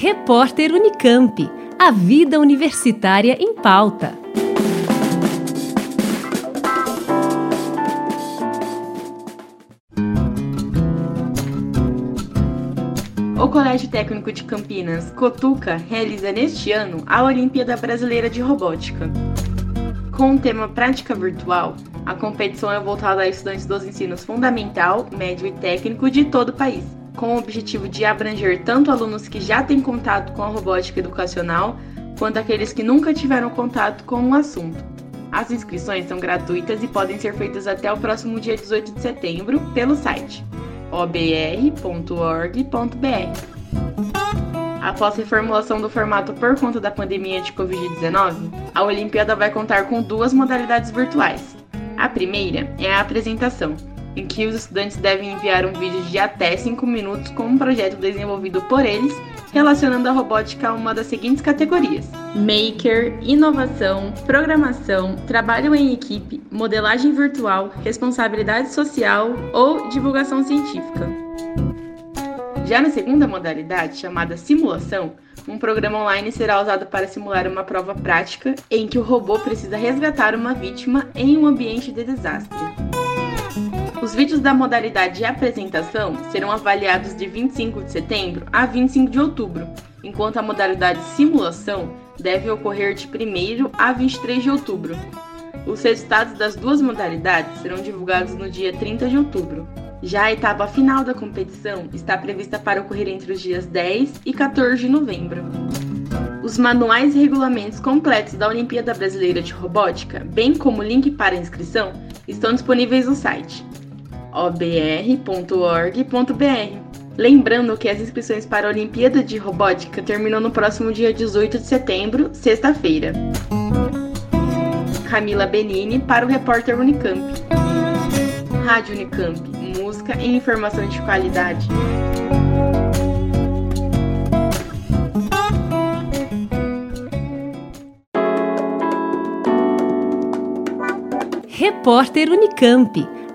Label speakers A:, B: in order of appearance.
A: Repórter Unicamp. A vida universitária em pauta.
B: O Colégio Técnico de Campinas, Cotuca, realiza neste ano a Olimpíada Brasileira de Robótica. Com o tema Prática Virtual, a competição é voltada a estudantes dos ensinos fundamental, médio e técnico de todo o país, com o objetivo de abranger tanto alunos que já têm contato com a robótica educacional, quanto aqueles que nunca tiveram contato com o assunto. As inscrições são gratuitas e podem ser feitas até o próximo dia 18 de setembro pelo site obr.org.br. Após a reformulação do formato por conta da pandemia de Covid-19, a Olimpíada vai contar com duas modalidades virtuais. A primeira é a apresentação, em que os estudantes devem enviar um vídeo de até 5 minutos com um projeto desenvolvido por eles relacionando a robótica a uma das seguintes categorias: Maker, inovação, programação, trabalho em equipe, modelagem virtual, responsabilidade social ou divulgação científica. Já na segunda modalidade, chamada simulação, um programa online será usado para simular uma prova prática em que o robô precisa resgatar uma vítima em um ambiente de desastre. Os vídeos da modalidade de apresentação serão avaliados de 25 de setembro a 25 de outubro, enquanto a modalidade simulação deve ocorrer de 1 a 23 de outubro. Os resultados das duas modalidades serão divulgados no dia 30 de outubro. Já a etapa final da competição está prevista para ocorrer entre os dias 10 e 14 de novembro. Os manuais e regulamentos completos da Olimpíada Brasileira de Robótica, bem como o link para inscrição, estão disponíveis no site obr.org.br. Lembrando que as inscrições para a Olimpíada de Robótica terminam no próximo dia 18 de setembro, sexta-feira. Camila Benini para o repórter Unicamp. Rádio Unicamp, música e informação de qualidade.
A: Repórter Unicamp.